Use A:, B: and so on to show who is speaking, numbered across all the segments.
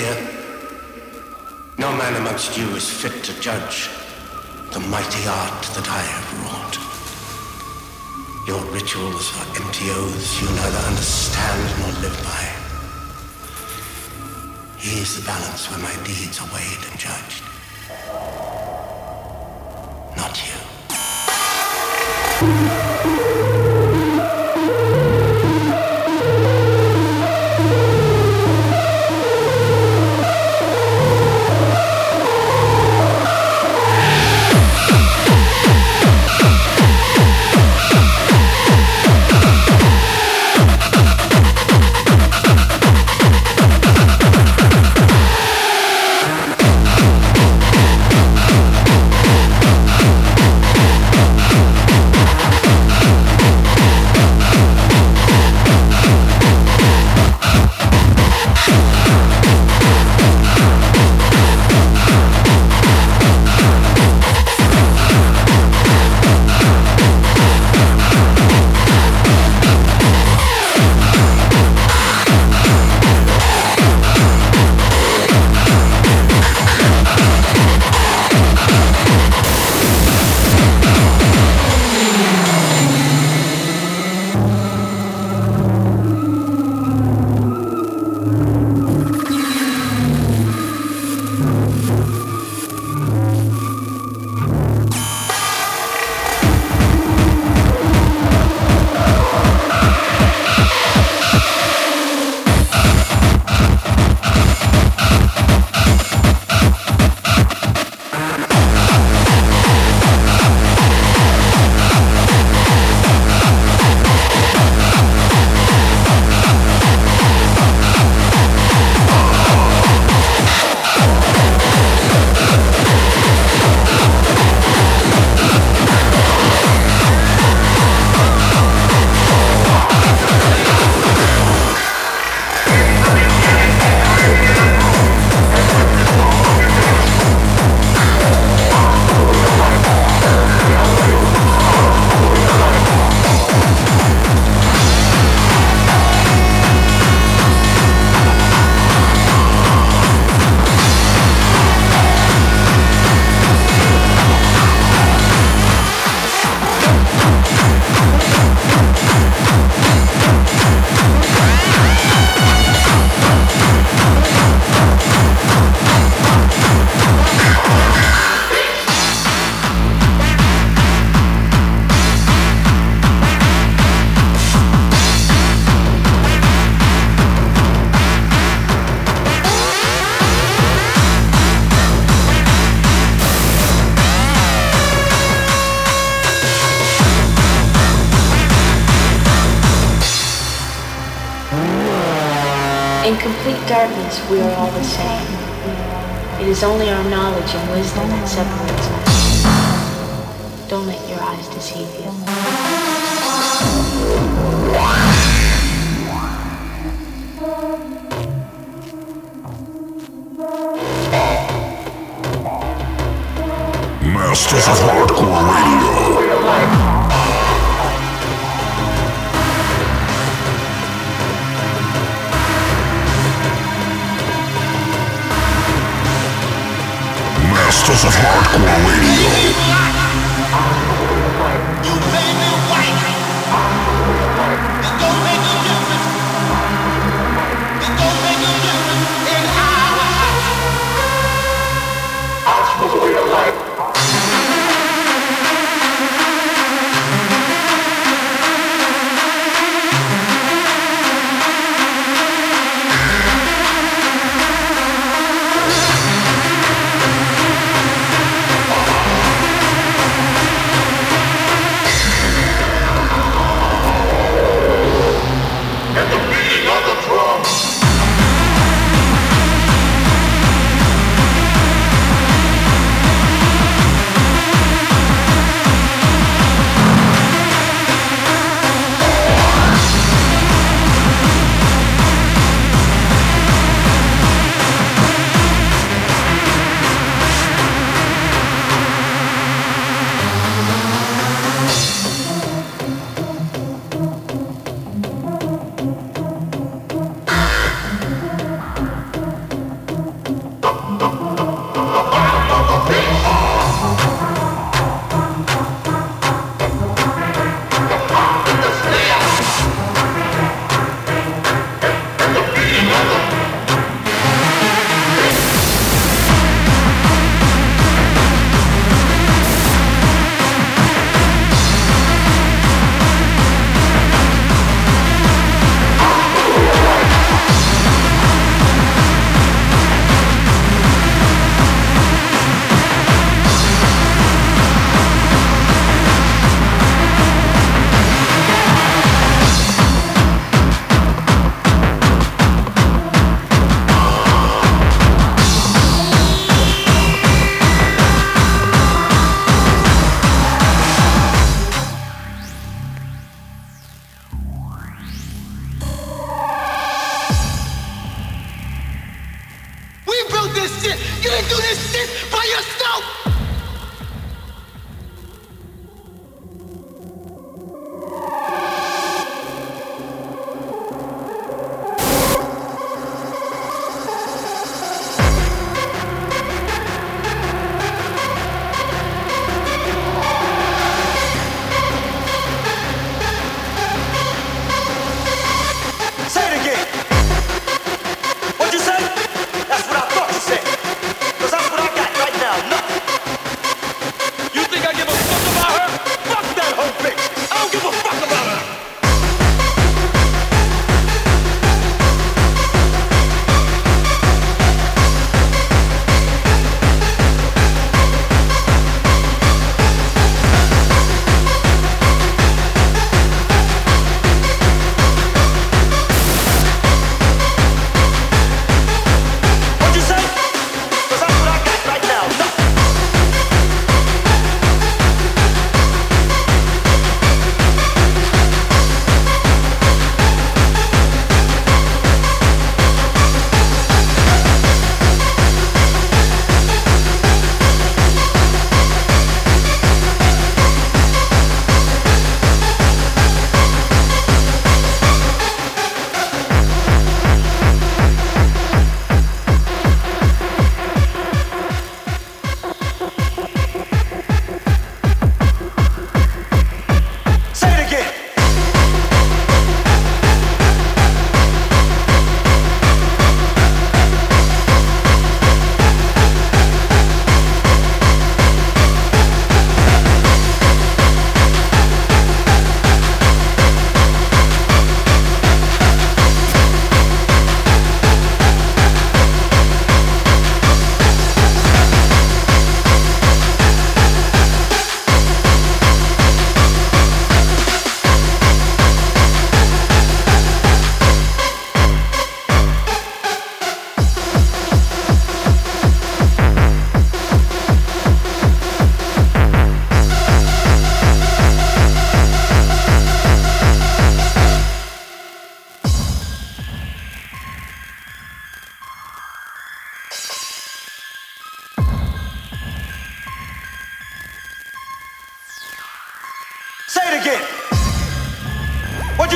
A: fear. No man amongst
B: you is fit to judge the mighty art that I have wrought. Your rituals are empty oaths you neither understand nor live by. Here's the balance where my deeds are weighed and judged. Not he. Is only our knowledge and wisdom that separates us. Don't let your eyes deceive you.
C: Masters of Hardcore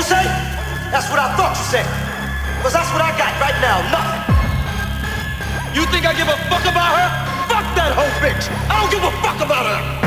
C: you say? That's what I thought you said. Because that's what I got right now, nothing. You think I give a fuck about her? Fuck that whole bitch. I don't give a fuck about her.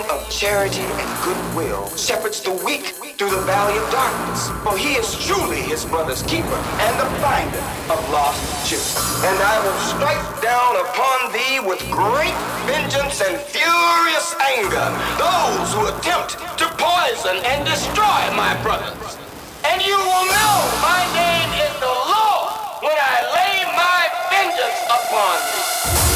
D: Of charity and goodwill shepherds the weak through the valley of darkness. For he is truly his brother's keeper and the finder of lost children. And I will strike down upon thee with great vengeance and furious anger those who attempt to poison and destroy my brothers. And you will know my name is the Lord when I lay my vengeance upon thee.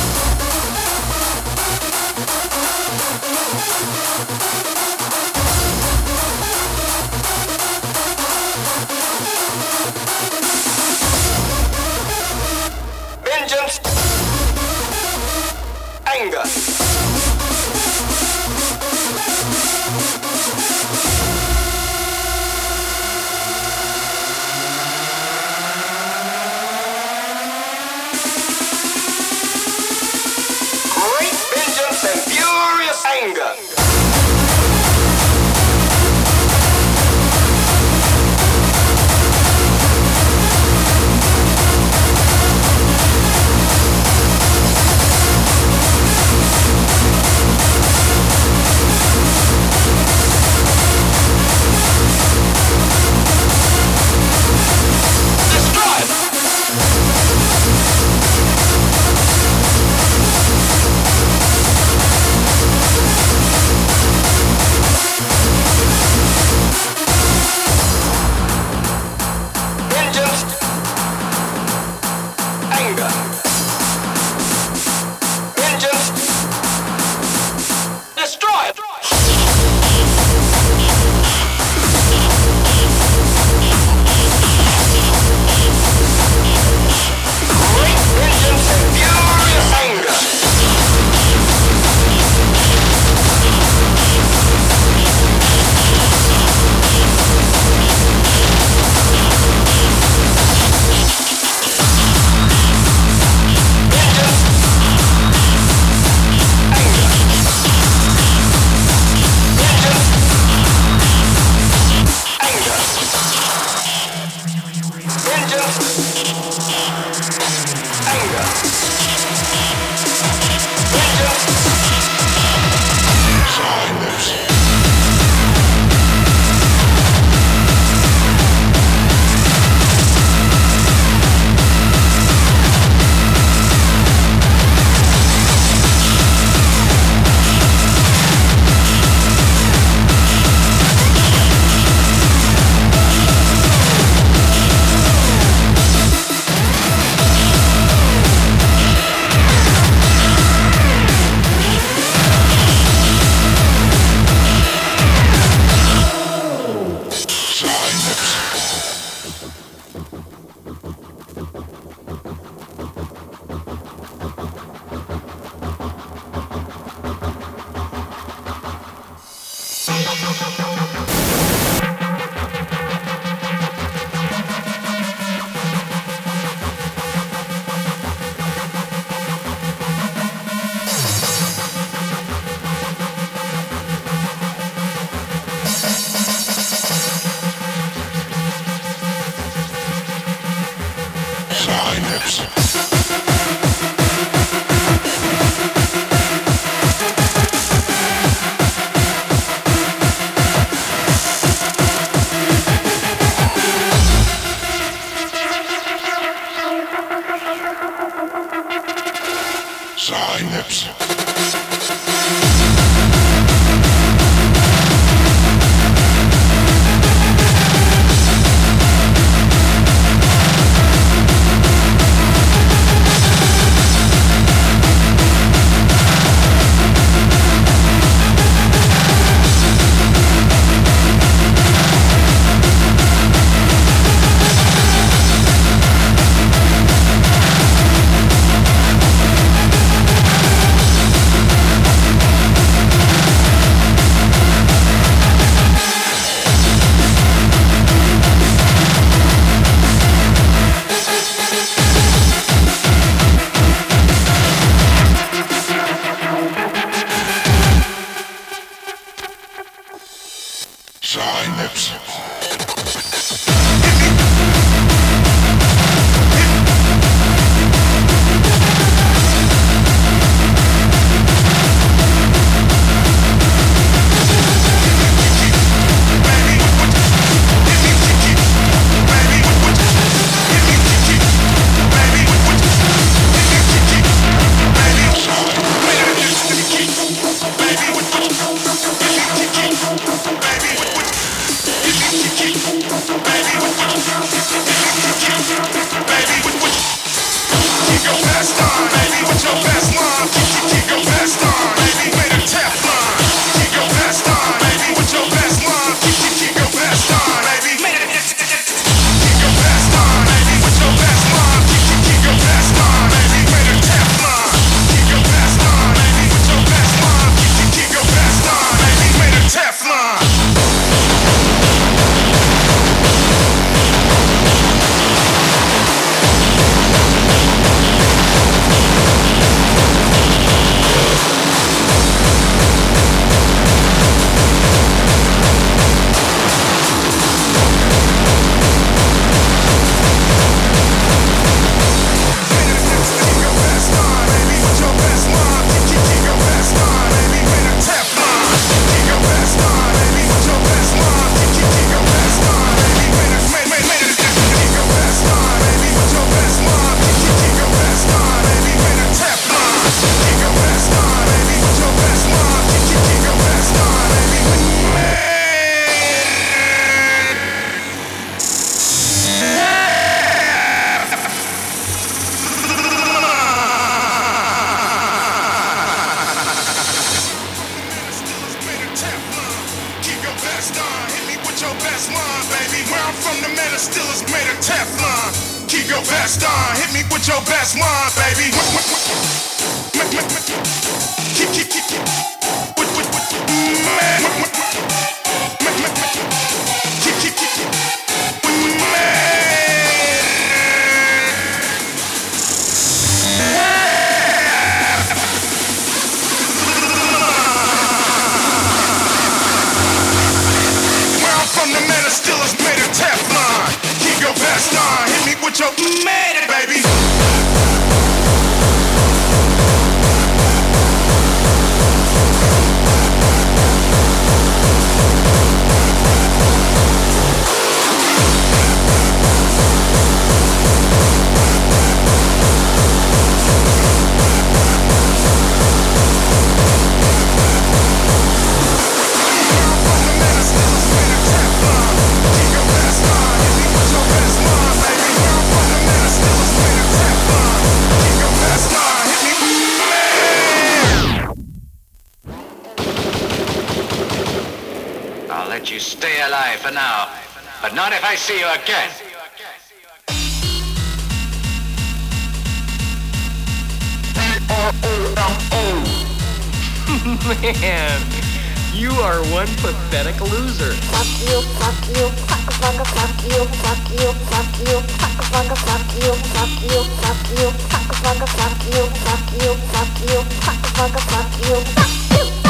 D: with your
E: best line, baby. Where I'm from, the man metal still is made of Teflon. Keep your best on, hit me with your best line, baby. Keep, keep, keep, keep. Man. get your money, baby.
F: you stay alive for now, but not if I see you again.
G: Man, you are one pathetic loser.
H: Fuck you, fuck you, fuck, fuck, fuck you, fuck you, fuck you, fuck, fuck, fuck you, fuck you, fuck you, fuck, fuck, fuck you, fuck you, fuck you, fuck, fuck, fuck you, fuck you.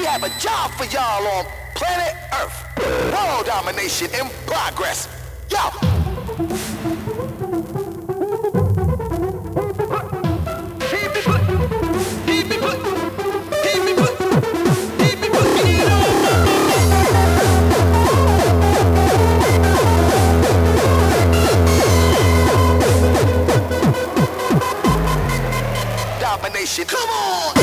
D: Have a job for y'all on planet Earth. World domination in progress. Yo! Come on!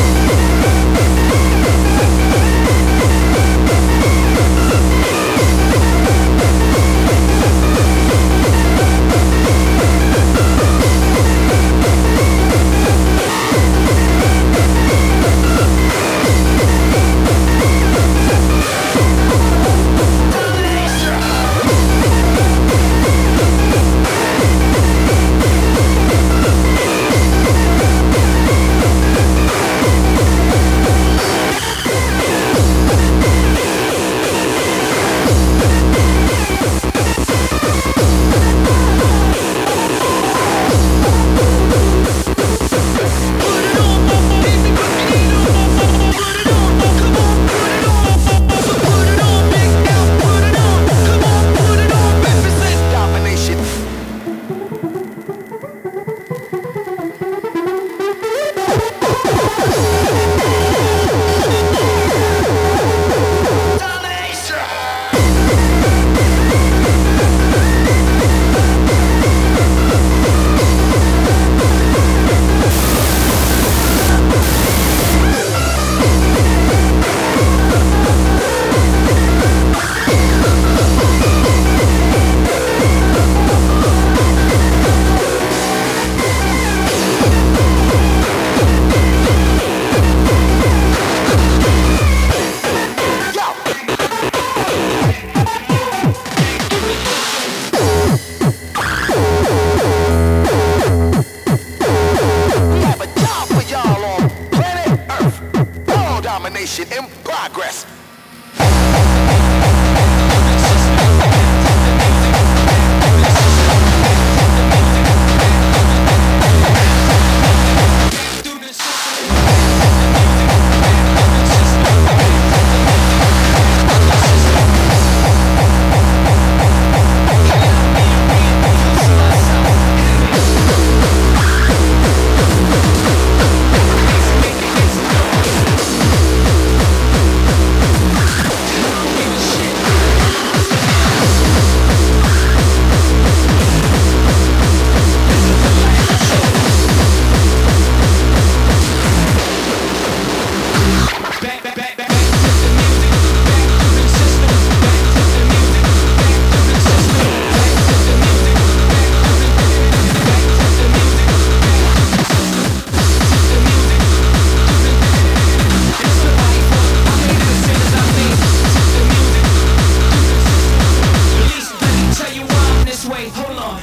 I: Way. Hold on.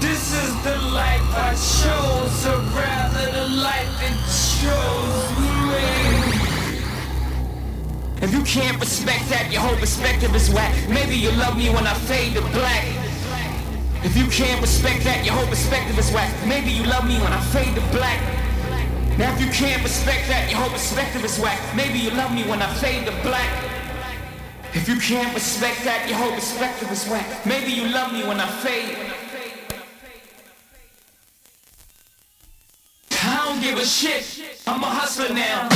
I: This is the life I chose, or rather the life that chose me. If you can't respect that, your whole perspective is whack. Maybe you'll love me when I fade to black. If you can't respect that, your whole perspective is whack. Maybe you love me when I fade to black. Now if you can't respect that, your whole perspective is whack. Maybe you love me when I fade to black. If you can't respect that, your whole perspective is whack. Maybe you love me when I fade. I don't give a shit. I'm a hustler now.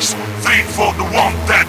C: Three for the one that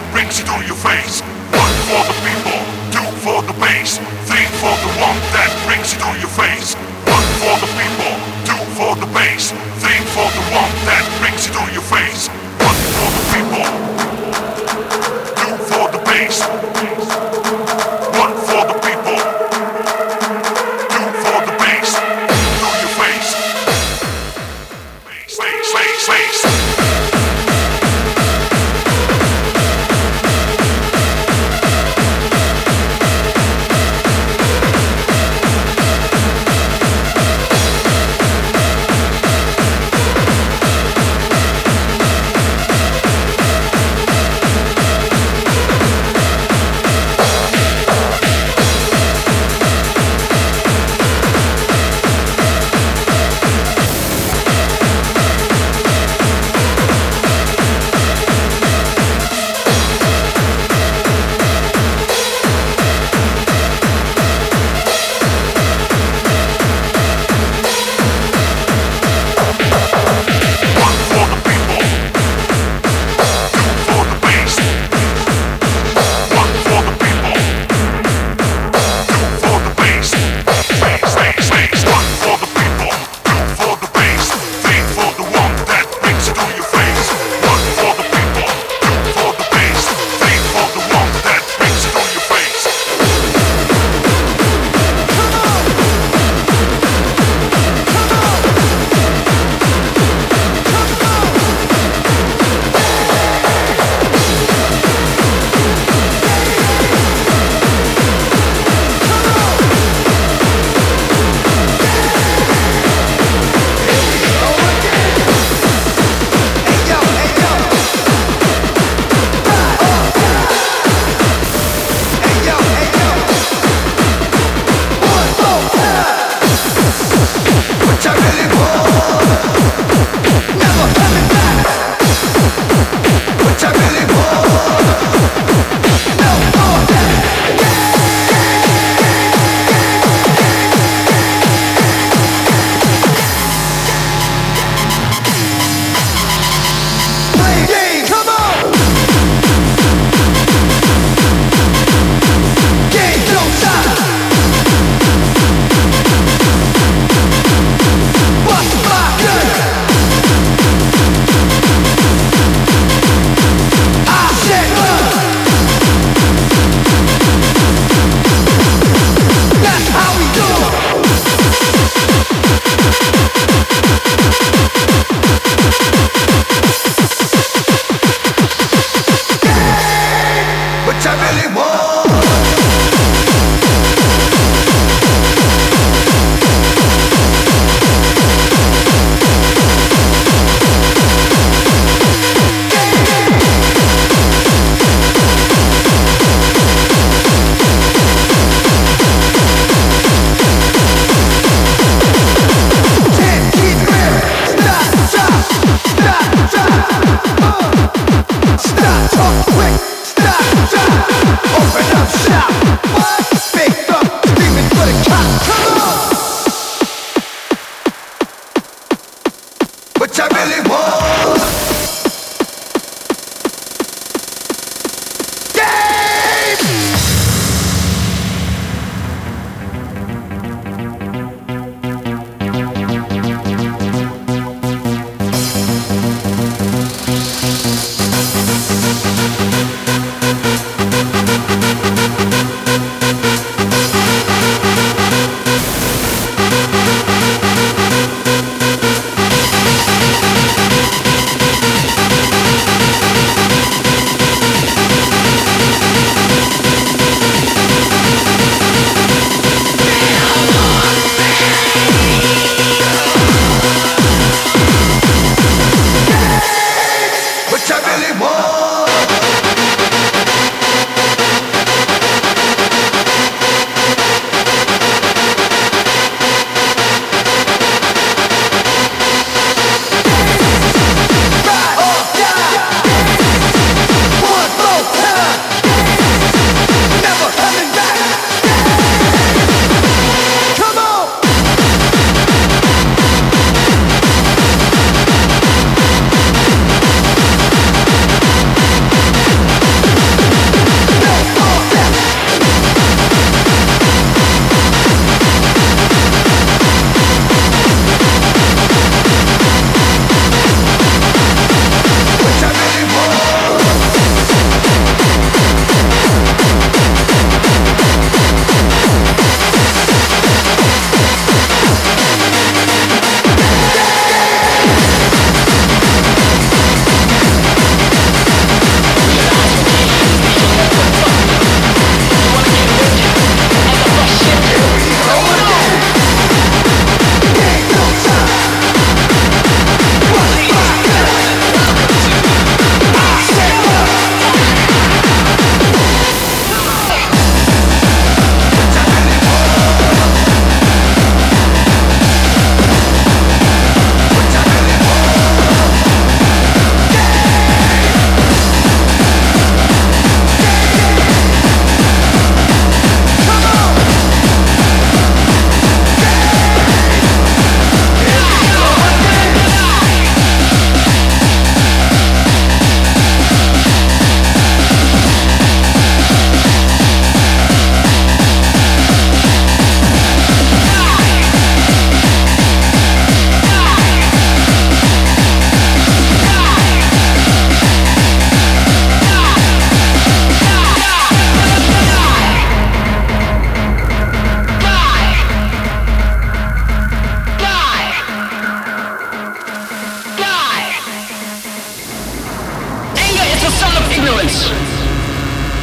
C: ignorance.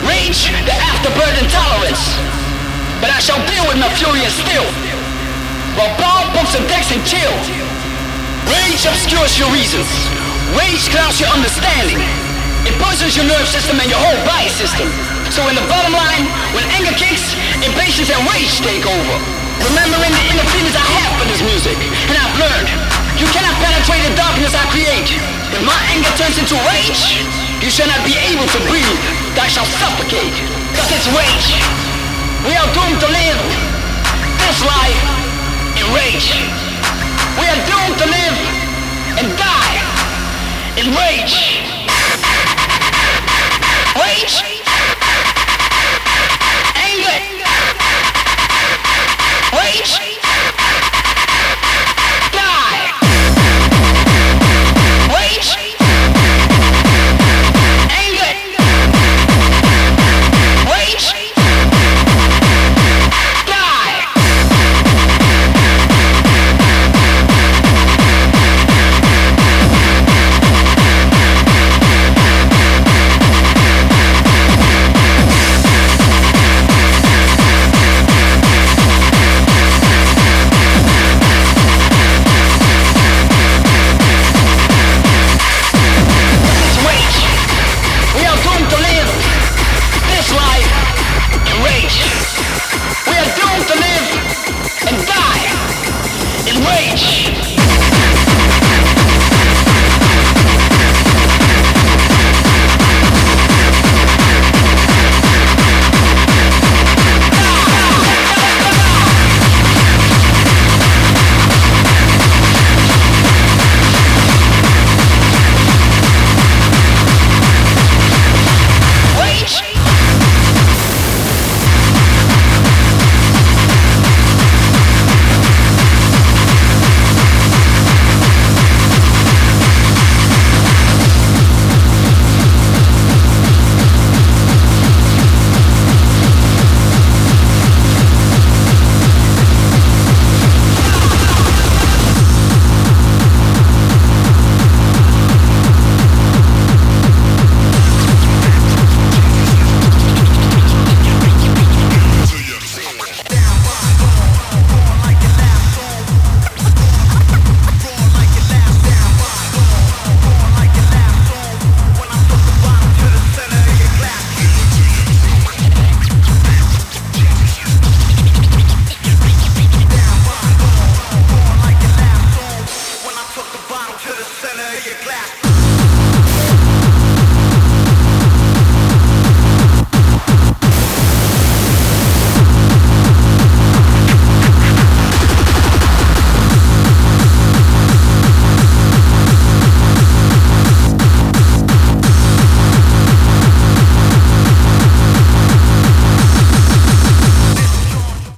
C: Rage, the afterbirth intolerance.
J: But I
D: shall deal with my fury and steel. While bomb books and decks and chill. Rage obscures your reasons. Rage clouds your understanding. It poisons your nerve system and your whole body system. So in the bottom line, when anger kicks, impatience and rage take over. Remembering the inner feelings I have for this music. And I've learned, you cannot penetrate the darkness I create. If my anger turns into rage, you shall not be able to breathe. Thou shalt suffocate. Cause its rage. We are doomed to live this life in
I: rage. We are doomed to live and die in rage. Rage. Anger.
D: Rage.